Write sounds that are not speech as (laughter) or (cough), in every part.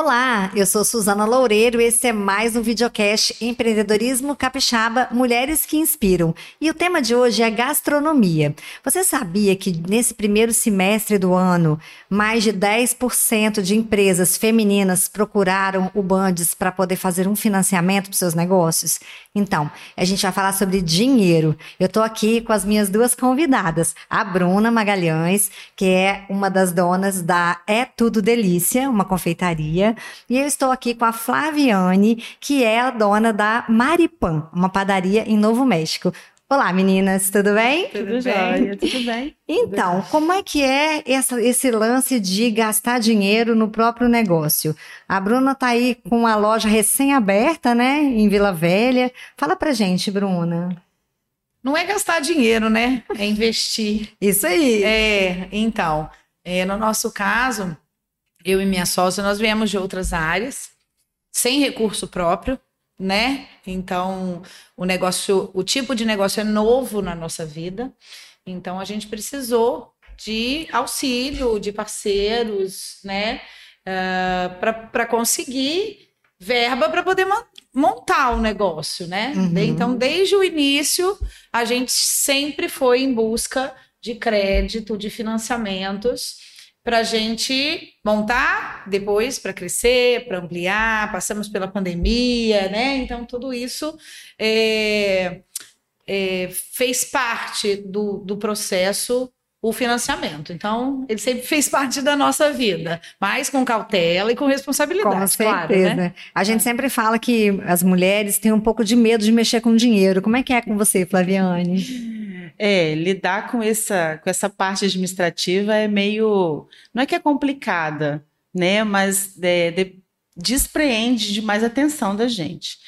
Olá, eu sou Suzana Loureiro e esse é mais um videocast Empreendedorismo Capixaba Mulheres que Inspiram. E o tema de hoje é gastronomia. Você sabia que nesse primeiro semestre do ano, mais de 10% de empresas femininas procuraram o Bandes para poder fazer um financiamento para seus negócios? Então, a gente vai falar sobre dinheiro. Eu estou aqui com as minhas duas convidadas, a Bruna Magalhães, que é uma das donas da É Tudo Delícia, uma confeitaria e eu estou aqui com a Flaviane, que é a dona da Maripan, uma padaria em Novo México. Olá, meninas, tudo bem? Tudo, tudo bem, tudo bem. Então, como é que é essa, esse lance de gastar dinheiro no próprio negócio? A Bruna está aí com a loja recém-aberta, né, em Vila Velha. Fala pra gente, Bruna. Não é gastar dinheiro, né? É investir. Isso aí. É, então, é, no nosso caso, eu e minha sócia, nós viemos de outras áreas, sem recurso próprio, né? Então, o negócio, o tipo de negócio é novo na nossa vida. Então, a gente precisou de auxílio, de parceiros, né? Uh, ah, para conseguir verba para poder montar o negócio, né? Uhum. Então, desde o início, a gente sempre foi em busca de crédito, de financiamentos para a gente montar, depois para crescer, para ampliar. Passamos pela pandemia, né? Então, tudo isso é, é, fez parte do, do processo o financiamento. Então, ele sempre fez parte da nossa vida, mas com cautela e com responsabilidade, com certeza. claro. Né? A gente sempre fala que as mulheres têm um pouco de medo de mexer com dinheiro. Como é que é com você, Flaviane? É, lidar com essa, com essa parte administrativa é meio. Não é que é complicada, né? Mas é, de, despreende de mais atenção da gente.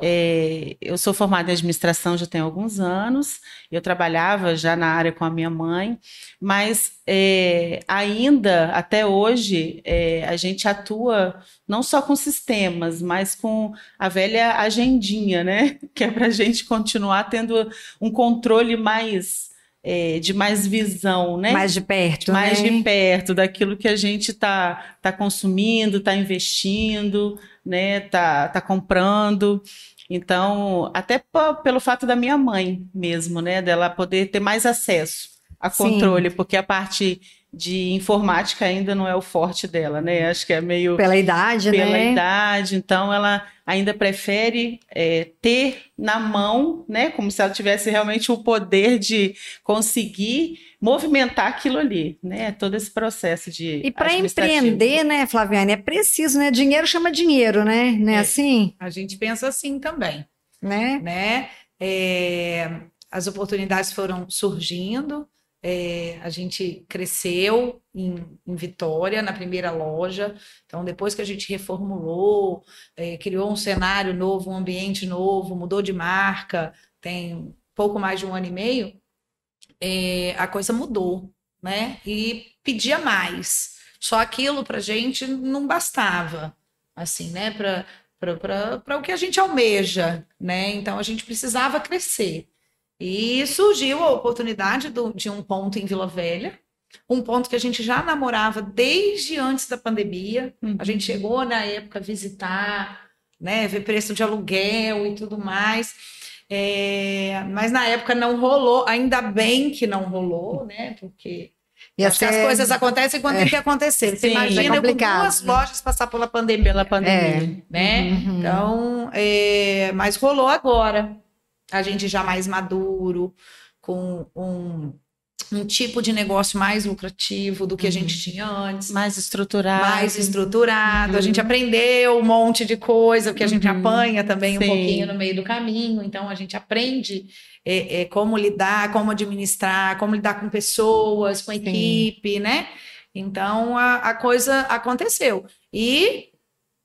É, eu sou formada em administração já tem alguns anos, eu trabalhava já na área com a minha mãe, mas é, ainda até hoje é, a gente atua não só com sistemas, mas com a velha agendinha, né? (laughs) Que é para a gente continuar tendo um controle mais é, de mais visão, né? Mais de perto, mais né? de perto daquilo que a gente está tá consumindo, está investindo né, tá, tá comprando. Então, até pelo fato da minha mãe mesmo, né, dela poder ter mais acesso a controle, Sim. porque a parte de informática ainda não é o forte dela, né? Acho que é meio pela idade, pela né? Pela idade, então ela ainda prefere é, ter na mão, né? Como se ela tivesse realmente o poder de conseguir movimentar aquilo ali, né? Todo esse processo de e para empreender, né, Flaviane, é preciso, né? Dinheiro chama dinheiro, né? Não é, é assim? A gente pensa assim também, né? Né? É, as oportunidades foram surgindo é, a gente cresceu em, em, Vitória, na primeira loja. Então, depois que a gente reformulou, é, criou um cenário novo, um ambiente novo, mudou de marca, tem pouco mais de um ano e meio, é, a coisa mudou, né? E pedia mais. Só aquilo para a gente não bastava, assim, né? Para o que a gente almeja, né? Então, a gente precisava crescer. E surgiu a oportunidade do, de um ponto em Vila Velha, um ponto que a gente já namorava desde antes da pandemia. Uhum. A gente chegou na época a visitar, né, ver preço de aluguel e tudo mais. É, mas na época não rolou, ainda bem que não rolou, né? Porque e acho as coisas acontecem quando é. tem que acontecer. Você Sim, imagina é com duas lojas passar pela pandemia, pela pandemia, é. né? Uhum. Então, é, mas rolou agora a gente já mais maduro, com um, um tipo de negócio mais lucrativo do que uhum. a gente tinha antes. Mais estruturado. Mais estruturado. Uhum. A gente aprendeu um monte de coisa, porque a gente uhum. apanha também Sim. um pouquinho no meio do caminho. Então, a gente aprende é, é, como lidar, como administrar, como lidar com pessoas, com equipe, Sim. né? Então, a, a coisa aconteceu. E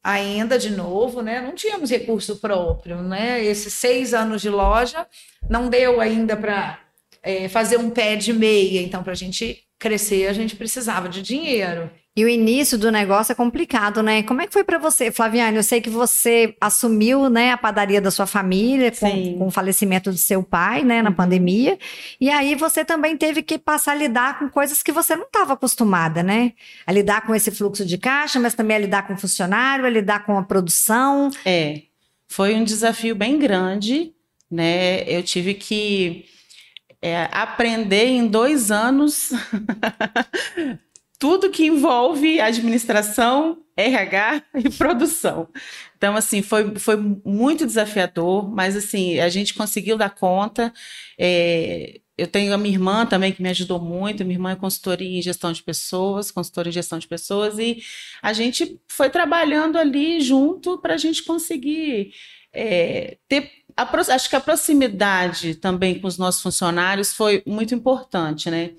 ainda de novo, né? Não tínhamos recurso próprio, né? Esses seis anos de loja não deu ainda para é, fazer um pé de meia. Então, para a gente crescer, a gente precisava de dinheiro. E o início do negócio é complicado, né? Como é que foi para você, Flaviane? Eu sei que você assumiu, né, a padaria da sua família com, com, o falecimento do seu pai, né, na uhum. pandemia. E aí você também teve que passar a lidar com coisas que você não estava acostumada, né? A lidar com esse fluxo de caixa, mas também a lidar com o funcionário, a lidar com a produção. É, foi um desafio bem grande, né? Eu tive que é, aprender em dois anos tudo que envolve administração, RH e produção. Então, assim, foi, foi muito desafiador, mas, assim, a gente conseguiu dar conta. É, eu tenho a minha irmã também que me ajudou muito. Minha irmã é consultora em gestão de pessoas, consultora em gestão de pessoas, e a gente foi trabalhando ali junto para a gente conseguir é, ter. A, acho que a proximidade também com os nossos funcionários foi muito importante, né?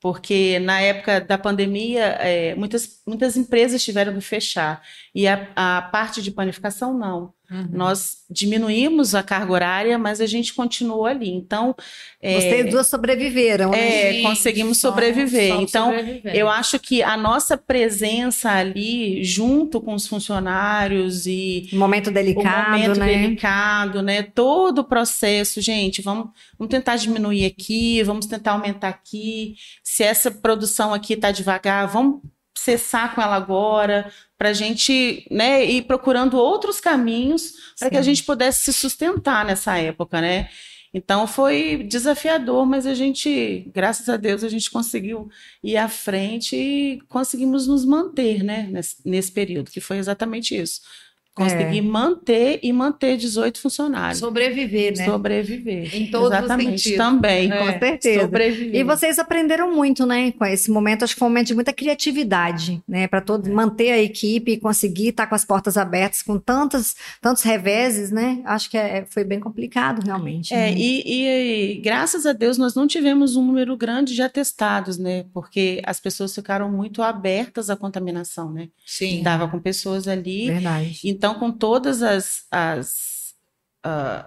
Porque na época da pandemia é, muitas, muitas empresas tiveram que fechar e a, a parte de panificação não. Uhum. Nós diminuímos a carga horária, mas a gente continuou ali. Então. É, Vocês duas sobreviveram, né? É, conseguimos sobreviver. então, eu acho que a nossa presença ali, junto com os funcionários e. Momento delicado, o momento né? delicado, né? Todo o processo, gente, vamos, vamos tentar diminuir aqui, vamos tentar aumentar aqui. Se essa produção aqui está devagar, vamos cessar com ela agora, para a gente né, ir procurando outros caminhos para que a gente pudesse se sustentar nessa época, né? Então foi desafiador, mas a gente, graças a Deus, a gente conseguiu ir à frente e conseguimos nos manter, né, nesse, nesse período, que foi exatamente isso. Conseguir é. manter e manter 18 funcionários. Sobreviver, né? Sobreviver. Em todos Exatamente. os sentidos. Também, é. com certeza. Sobreviver. E vocês aprenderam muito, né? Com esse momento, acho que foi um momento de muita criatividade, né? Para todos é. manter a equipe e conseguir estar tá com as portas abertas com tantos, tantos reveses, né? Acho que é, foi bem complicado, realmente. É, né? e, e, graças a Deus nós não tivemos um número grande de atestados, né? Porque as pessoas ficaram muito abertas à contaminação, né? Sim. Dava com pessoas ali. Verdade. Então, com todas as. as uh,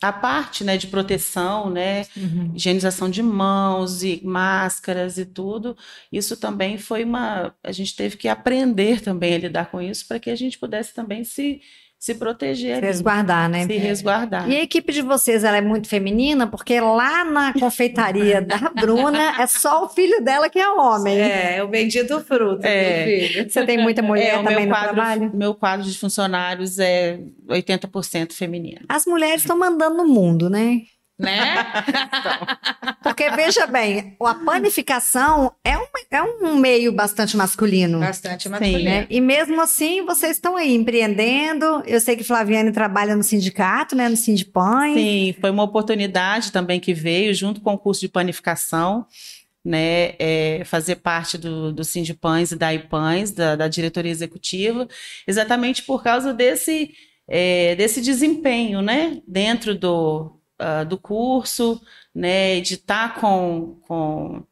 a parte né, de proteção, né, uhum. higienização de mãos e máscaras e tudo, isso também foi uma. A gente teve que aprender também a lidar com isso para que a gente pudesse também se se proteger. Se resguardar, né? Se resguardar. E a equipe de vocês, ela é muito feminina, porque lá na confeitaria (laughs) da Bruna é só o filho dela que é homem. É, é o bendito fruto é. filho. Você tem muita mulher é, também no quadro, trabalho? Meu quadro de funcionários é 80% feminino. As mulheres estão mandando no mundo, né? Né? Porque veja bem, a panificação é um, é um meio bastante masculino. Bastante masculino. Sim, né? E mesmo assim, vocês estão aí empreendendo. Eu sei que Flaviane trabalha no sindicato, né? No Sindipães. Sim, foi uma oportunidade também que veio junto com o curso de panificação. Né, é, fazer parte do, do Sindipães e da IPães, da, da diretoria executiva, exatamente por causa desse, é, desse desempenho, né, dentro do, uh, do curso, né, de estar com, com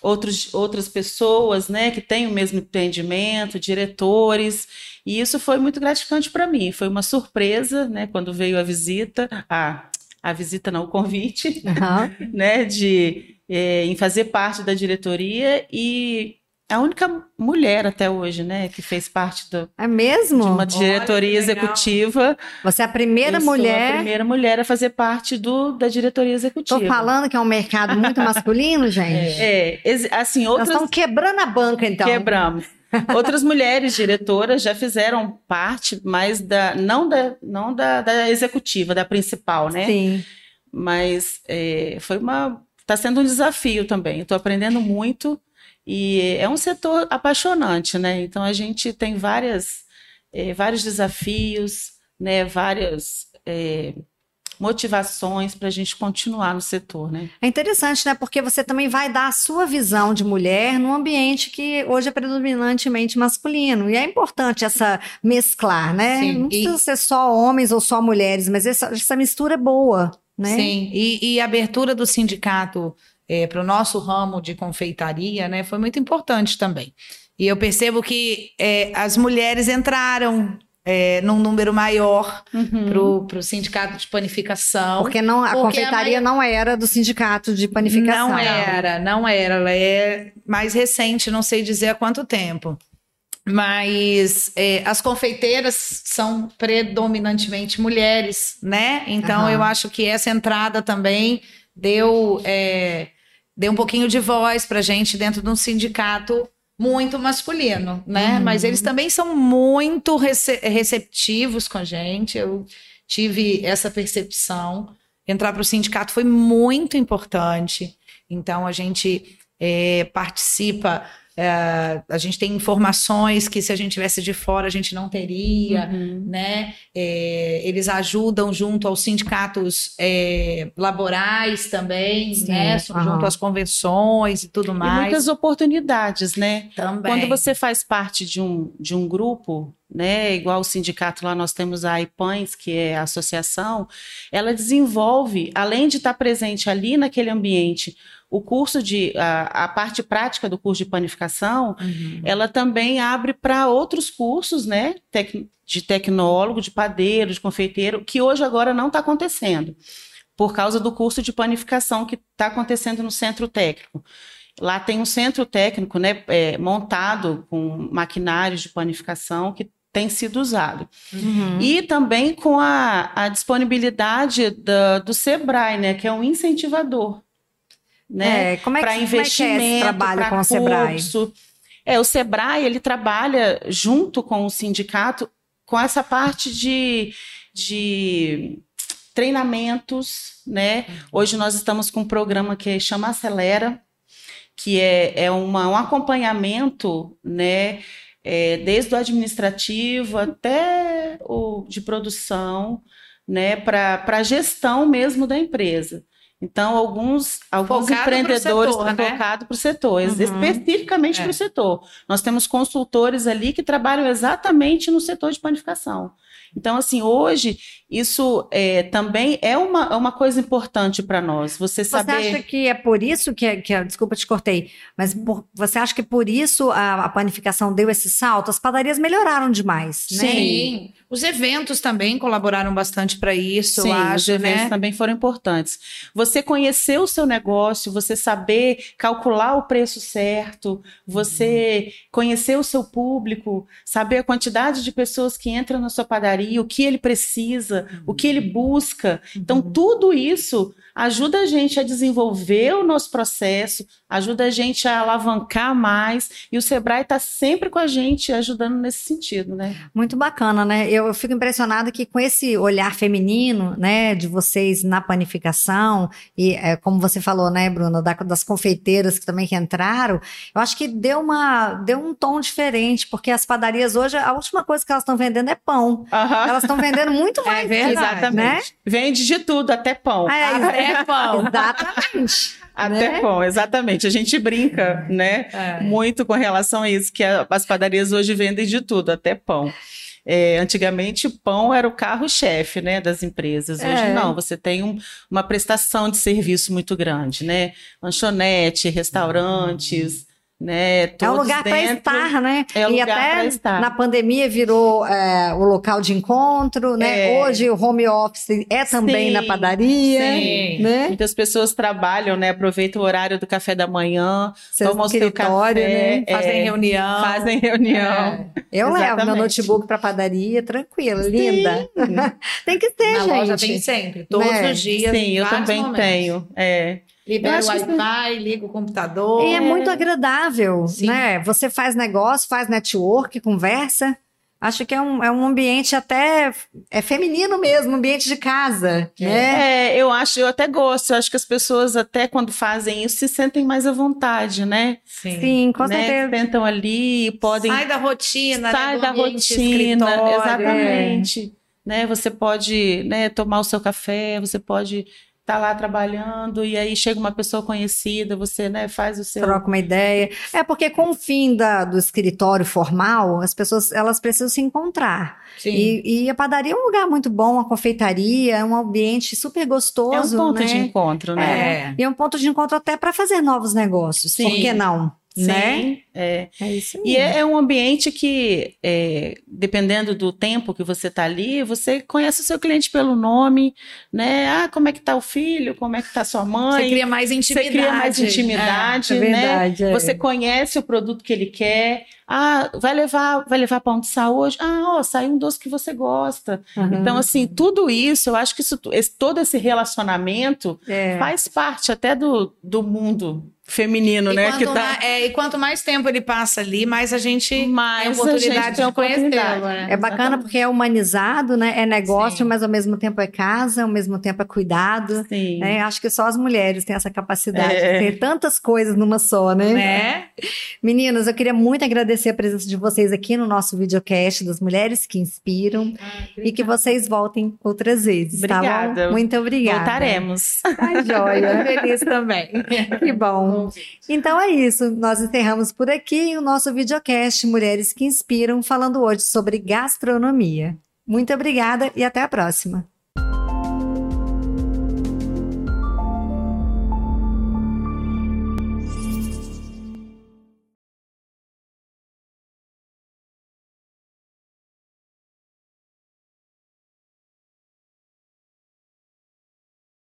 outros, outras pessoas, né, que têm o mesmo entendimento, diretores, e isso foi muito gratificante para mim. Foi uma surpresa, né, quando veio a visita, a, a visita não, o convite, uhum. (laughs) né, de é, em fazer parte da diretoria e a única mulher até hoje, né, que fez parte do, é mesmo? de uma diretoria Olha, executiva. Você é a primeira Eu mulher. a primeira mulher a fazer parte do, da diretoria executiva. Estou falando que é um mercado muito masculino, (laughs) gente. É, é assim, outras. Nós estamos quebrando a banca, então. Quebramos. Outras mulheres diretoras já fizeram parte, mas da não da não da, da executiva, da principal, né? Sim. Mas é, foi uma está sendo um desafio também. Estou aprendendo muito e é um setor apaixonante, né? Então a gente tem várias, é, vários desafios, né? Várias é, motivações para a gente continuar no setor, né? É interessante, né? Porque você também vai dar a sua visão de mulher num ambiente que hoje é predominantemente masculino. E é importante essa mesclar, né? Sim, Não precisa e... ser só homens ou só mulheres, mas essa, essa mistura é boa, né? Sim, e, e a abertura do sindicato é, para o nosso ramo de confeitaria, né, foi muito importante também. E eu percebo que é, as mulheres entraram é, num número maior uhum. para o sindicato de panificação. Porque não, a porque confeitaria a não era do sindicato de panificação. Não era, não era. Ela é mais recente, não sei dizer há quanto tempo. Mas é, as confeiteiras são predominantemente mulheres, né? Então uhum. eu acho que essa entrada também deu, é, deu um pouquinho de voz para gente dentro de um sindicato muito masculino, né? Uhum. Mas eles também são muito rece receptivos com a gente. Eu tive essa percepção. Entrar para o sindicato foi muito importante. Então a gente é, participa é, a gente tem informações que se a gente tivesse de fora a gente não teria, uhum. né? É, eles ajudam junto aos sindicatos é, laborais também, Sim, né? Uhum. Junto às convenções e tudo mais. E muitas oportunidades, né? Também. Quando você faz parte de um, de um grupo, né? Igual o sindicato lá nós temos a IPANS, que é a associação, ela desenvolve, além de estar presente ali naquele ambiente, o curso de a, a, parte prática do curso de panificação, uhum. ela também abre para outros cursos, né, tec, de tecnólogo, de padeiro, de confeiteiro, que hoje agora não está acontecendo, por causa do curso de panificação que está acontecendo no centro técnico. Lá tem um centro técnico, né, é, montado com maquinários de panificação que tem sido usado. Uhum. E também com a, a disponibilidade da, do SEBRAE, né, que é um incentivador né? É, como é que, para investimento, como é que é trabalho com o Sebrae? É, o Sebrae ele trabalha junto com o sindicato com essa parte de, de treinamentos, né? Uhum. Hoje nós estamos com um programa que chama Acelera, que é, é uma, um acompanhamento, né? É, desde o administrativo até o de produção, né? Para a gestão mesmo da empresa. Então, alguns, alguns empreendedores estão né? focados para o setor, uhum. especificamente é. para o setor. Nós temos consultores ali que trabalham exatamente no setor de panificação. Então, assim, hoje, isso é, também é uma, é uma coisa importante para nós. Você saber. Você acha que é por isso que. que desculpa, te cortei, mas por, você acha que por isso a, a, panificação deu esse salto? As padarias melhoraram demais, né? Sim. Os eventos também colaboraram bastante para isso, Sim, acho, os eventos né? também foram importantes. Você conhecer o seu negócio, você saber calcular o preço certo, você uhum. conhecer o seu público, saber a quantidade de pessoas que entram na sua padaria, o que ele precisa, uhum. o que ele busca. Então, uhum. tudo isso ajuda a gente a desenvolver o nosso processo, ajuda a gente a alavancar mais, e o Sebrae está sempre com a gente ajudando nesse sentido, né? Muito bacana, né? Eu, eu fico impressionada que com esse olhar feminino, né, de vocês na panificação, e é, como você falou, né, Bruno, da, das confeiteiras que também que entraram, eu acho que deu, uma, deu um tom diferente, porque as padarias hoje, a última coisa que elas estão vendendo é pão. Uhum. Elas estão vendendo muito (laughs) é mais. É verdade, exatamente. Né? Vende de tudo, até pão. É, até pão. Exatamente. (laughs) Até né? bom, exatamente. A gente brinca, né? É. Muito com relação a isso, que as padarias hoje vendem de tudo, até pão. É, antigamente, pão era o carro-chefe né, das empresas. Hoje é. não, você tem um, uma prestação de serviço muito grande, né? Lanchonete, restaurantes. Né? é um lugar para estar, né? É um e lugar até estar. na pandemia virou é, o local de encontro, né? É. Hoje o home office é também sim, na padaria, sim. né? Muitas pessoas trabalham, né? Aproveitam o horário do café da manhã, Seu tomam o seu café, né? fazem reunião, fazem reunião. É. Eu levo meu notebook para padaria, tranquilo, sim. linda. (laughs) tem que ter, na gente. Loja tem sempre, todos né? os dias. Sim, eu também momentos. tenho. É. Libera o Wi-Fi, liga o computador. E é muito agradável, Sim. né? Você faz negócio, faz network, conversa. Acho que é um, é um ambiente até é feminino mesmo, ambiente de casa, é. né? É, eu acho, eu até gosto. Eu acho que as pessoas até quando fazem isso se sentem mais à vontade, né? Sim, Sim com né? certeza. Sentam ali, podem sai da rotina, sai né? da rotina, exatamente. É. Né? Você pode, né, tomar o seu café, você pode tá lá trabalhando e aí chega uma pessoa conhecida, você né, faz o seu troca uma ideia. É porque com o fim da, do escritório formal, as pessoas elas precisam se encontrar. Sim. E, e a padaria é um lugar muito bom, a confeitaria é um ambiente super gostoso. É um ponto né? de encontro, né? É. E é um ponto de encontro até para fazer novos negócios. Sim. Por que não? Né? Sim, é. é isso mesmo. E é, é um ambiente que, é, dependendo do tempo que você está ali, você conhece o seu cliente pelo nome, né? Ah, como é que está o filho? Como é que está sua mãe? Você cria mais intimidade. Você cria mais intimidade, é, é né? Verdade, é. Você conhece o produto que ele quer. Ah, vai levar, vai levar pão de sal hoje? Ah, ó, saiu um doce que você gosta. Uhum. Então, assim, tudo isso, eu acho que isso, esse, todo esse relacionamento é. faz parte até do, do mundo feminino, e né? Que tá... mais, é, e quanto mais tempo ele passa ali, mais a gente mais tem oportunidade de conhecê-lo. Né? É bacana Exatamente. porque é humanizado, né? É negócio, Sim. mas ao mesmo tempo é casa, ao mesmo tempo é cuidado. Sim. Né? Acho que só as mulheres têm essa capacidade é. de ter tantas coisas numa só, né? né? Meninas, eu queria muito agradecer a presença de vocês aqui no nosso videocast das Mulheres que Inspiram ah, e que vocês voltem outras vezes, tá obrigada. tá Muito obrigada. Voltaremos. Tá joia. Feliz também. Que bom então é isso. Nós encerramos por aqui o nosso videocast Mulheres que Inspiram, falando hoje sobre gastronomia. Muito obrigada e até a próxima.